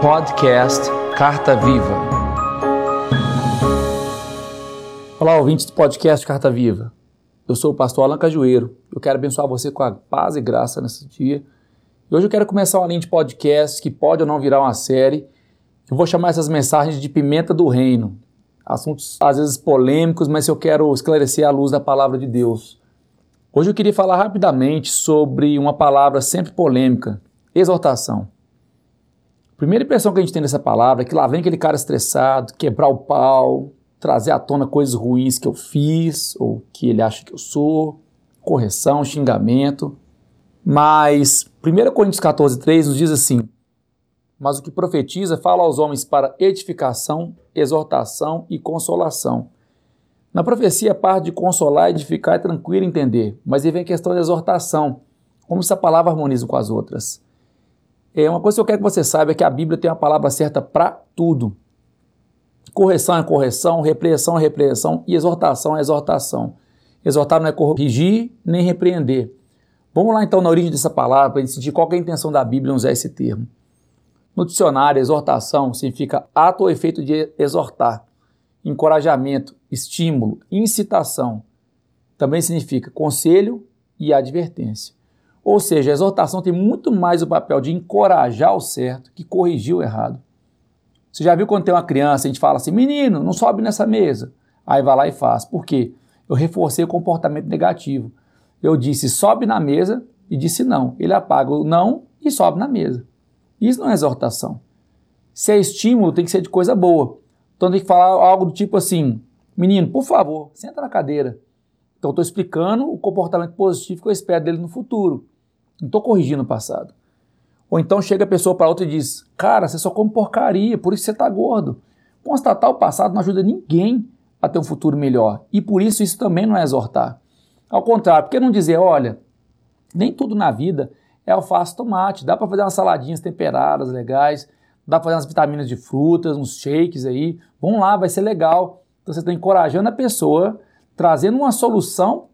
Podcast Carta Viva. Olá, ouvintes do podcast Carta Viva. Eu sou o pastor Alan Cajueiro. Eu quero abençoar você com a paz e graça nesse dia. E hoje eu quero começar uma linha de podcast que pode ou não virar uma série. Eu vou chamar essas mensagens de pimenta do reino. Assuntos às vezes polêmicos, mas eu quero esclarecer à luz da palavra de Deus. Hoje eu queria falar rapidamente sobre uma palavra sempre polêmica, exortação. Primeira impressão que a gente tem dessa palavra é que lá vem aquele cara estressado, quebrar o pau, trazer à tona coisas ruins que eu fiz ou que ele acha que eu sou, correção, xingamento. Mas 1 Coríntios 14, 3 nos diz assim: Mas o que profetiza fala aos homens para edificação, exortação e consolação. Na profecia, a parte de consolar, edificar é tranquilo entender, mas aí vem a questão da exortação, como essa palavra harmoniza com as outras. É uma coisa que eu quero que você saiba é que a Bíblia tem uma palavra certa para tudo. Correção é correção, repreensão é repreensão e exortação é exortação. Exortar não é corrigir nem repreender. Vamos lá então na origem dessa palavra para a sentir qual é a intenção da Bíblia em usar esse termo. No dicionário, exortação significa ato ou efeito de exortar, encorajamento, estímulo, incitação. Também significa conselho e advertência. Ou seja, a exortação tem muito mais o papel de encorajar o certo que corrigir o errado. Você já viu quando tem uma criança, a gente fala assim, menino, não sobe nessa mesa. Aí vai lá e faz. Por quê? Eu reforcei o comportamento negativo. Eu disse sobe na mesa e disse não. Ele apaga o não e sobe na mesa. Isso não é exortação. Se é estímulo, tem que ser de coisa boa. Então tem que falar algo do tipo assim, menino, por favor, senta na cadeira. Então estou explicando o comportamento positivo que eu espero dele no futuro. Não estou corrigindo o passado. Ou então chega a pessoa para outra e diz: Cara, você só come porcaria, por isso você está gordo. Constatar o passado não ajuda ninguém a ter um futuro melhor. E por isso isso também não é exortar. Ao contrário, por que não dizer: Olha, nem tudo na vida é alface tomate. Dá para fazer umas saladinhas temperadas legais, dá para fazer umas vitaminas de frutas, uns shakes aí. Vamos lá, vai ser legal. Então você está encorajando a pessoa, trazendo uma solução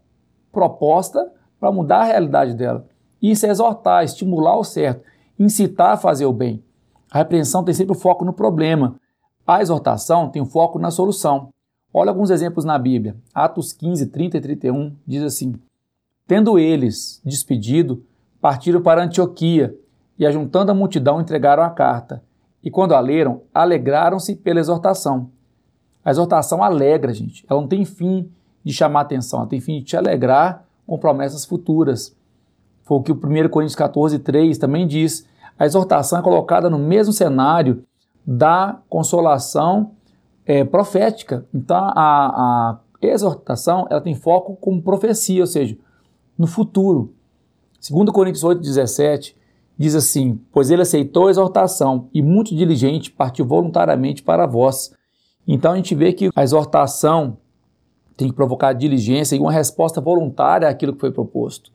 proposta para mudar a realidade dela. Isso é exortar, estimular o certo, incitar a fazer o bem. A repreensão tem sempre o foco no problema. A exortação tem o foco na solução. Olha alguns exemplos na Bíblia. Atos 15, 30 e 31 diz assim: Tendo eles despedido, partiram para Antioquia e, ajuntando a multidão, entregaram a carta. E quando a leram, alegraram-se pela exortação. A exortação alegra, gente. Ela não tem fim de chamar atenção, ela tem fim de te alegrar com promessas futuras. Foi o que o 1 Coríntios 14, 3 também diz. A exortação é colocada no mesmo cenário da consolação é, profética. Então, a, a exortação ela tem foco como profecia, ou seja, no futuro. 2 Coríntios 8, 17 diz assim: Pois ele aceitou a exortação e, muito diligente, partiu voluntariamente para vós. Então a gente vê que a exortação tem que provocar diligência e uma resposta voluntária àquilo que foi proposto.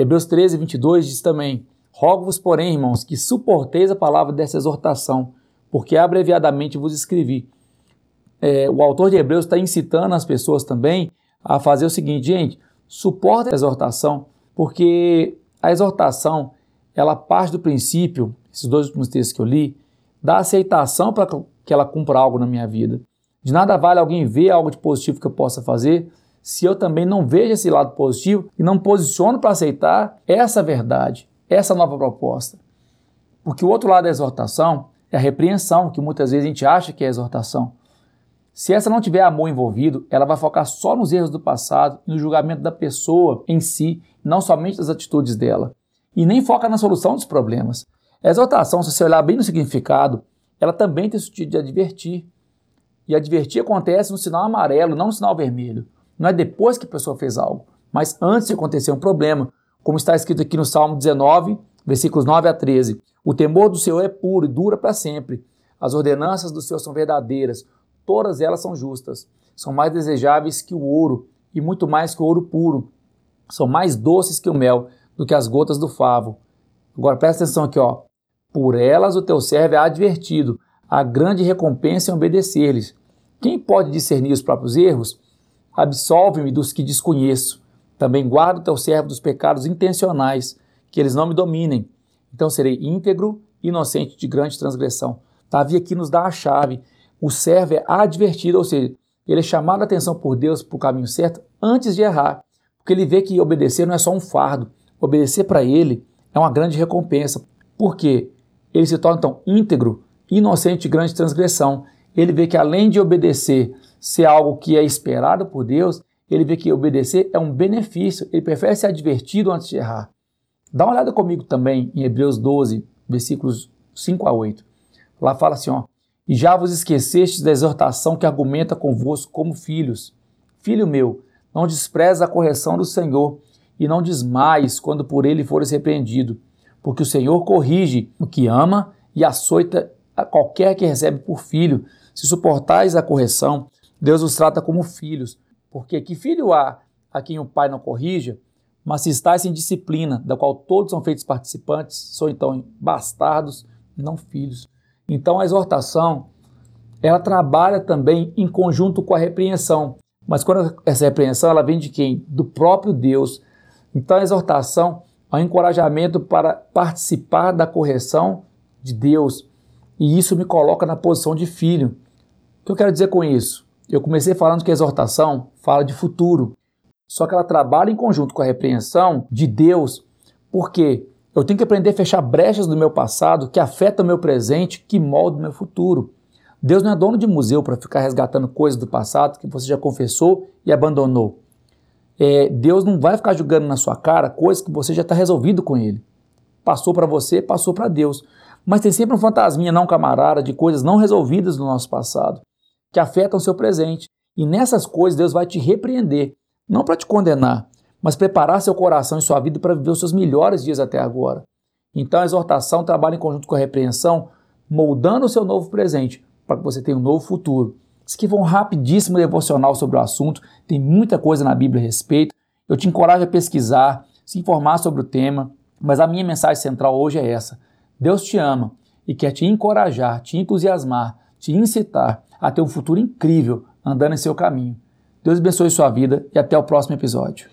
Hebreus 13, 22 diz também: Rogo-vos, porém, irmãos, que suporteis a palavra dessa exortação, porque abreviadamente vos escrevi. É, o autor de Hebreus está incitando as pessoas também a fazer o seguinte, gente, suporta a exortação, porque a exortação ela parte do princípio, esses dois últimos textos que eu li, da aceitação para que ela cumpra algo na minha vida. De nada vale alguém ver algo de positivo que eu possa fazer se eu também não vejo esse lado positivo e não posiciono para aceitar essa verdade, essa nova proposta. Porque o outro lado da exortação é a repreensão, que muitas vezes a gente acha que é exortação. Se essa não tiver amor envolvido, ela vai focar só nos erros do passado e no julgamento da pessoa em si, não somente das atitudes dela. E nem foca na solução dos problemas. A exortação, se você olhar bem no significado, ela também tem o sentido de advertir. E advertir acontece no sinal amarelo, não no sinal vermelho. Não é depois que a pessoa fez algo, mas antes de acontecer um problema, como está escrito aqui no Salmo 19, versículos 9 a 13. O temor do Senhor é puro e dura para sempre. As ordenanças do Senhor são verdadeiras, todas elas são justas. São mais desejáveis que o ouro e muito mais que o ouro puro. São mais doces que o mel do que as gotas do favo. Agora presta atenção aqui, ó. Por elas o teu servo é advertido, a grande recompensa é obedecer-lhes. Quem pode discernir os próprios erros? Absolve-me dos que desconheço. Também guarda o teu servo dos pecados intencionais, que eles não me dominem. Então serei íntegro inocente de grande transgressão. Davi aqui nos dá a chave. O servo é advertido, ou seja, ele é chamado a atenção por Deus para o caminho certo antes de errar. Porque ele vê que obedecer não é só um fardo. Obedecer para ele é uma grande recompensa. Por quê? Ele se torna então íntegro, inocente de grande transgressão. Ele vê que além de obedecer ser algo que é esperado por Deus, ele vê que obedecer é um benefício. Ele prefere ser advertido antes de errar. Dá uma olhada comigo também em Hebreus 12, versículos 5 a 8. Lá fala assim, ó: "E já vos esquecestes da exortação que argumenta convosco como filhos. Filho meu, não despreza a correção do Senhor, e não desmais quando por ele fores repreendido, porque o Senhor corrige o que ama e açoita a qualquer que recebe por filho. Se suportais a correção, Deus os trata como filhos. Porque que filho há a quem o pai não corrija? Mas se estáis em disciplina, da qual todos são feitos participantes, são então bastardos, não filhos. Então a exortação, ela trabalha também em conjunto com a repreensão. Mas quando essa repreensão, ela vem de quem? Do próprio Deus. Então a exortação é um encorajamento para participar da correção de Deus. E isso me coloca na posição de filho. O que eu quero dizer com isso? Eu comecei falando que a exortação fala de futuro. Só que ela trabalha em conjunto com a repreensão de Deus, porque eu tenho que aprender a fechar brechas do meu passado que afetam o meu presente, que moldam o meu futuro. Deus não é dono de museu para ficar resgatando coisas do passado que você já confessou e abandonou. É, Deus não vai ficar julgando na sua cara coisas que você já está resolvido com Ele. Passou para você, passou para Deus. Mas tem sempre um fantasminha não camarada de coisas não resolvidas no nosso passado que afetam o seu presente. E nessas coisas Deus vai te repreender não para te condenar, mas preparar seu coração e sua vida para viver os seus melhores dias até agora. Então a exortação trabalha em conjunto com a repreensão, moldando o seu novo presente para que você tenha um novo futuro. Isso um rapidíssimo devocional sobre o assunto, tem muita coisa na Bíblia a respeito. Eu te encorajo a pesquisar, se informar sobre o tema, mas a minha mensagem central hoje é essa. Deus te ama e quer te encorajar, te entusiasmar, te incitar a ter um futuro incrível andando em seu caminho. Deus abençoe sua vida e até o próximo episódio.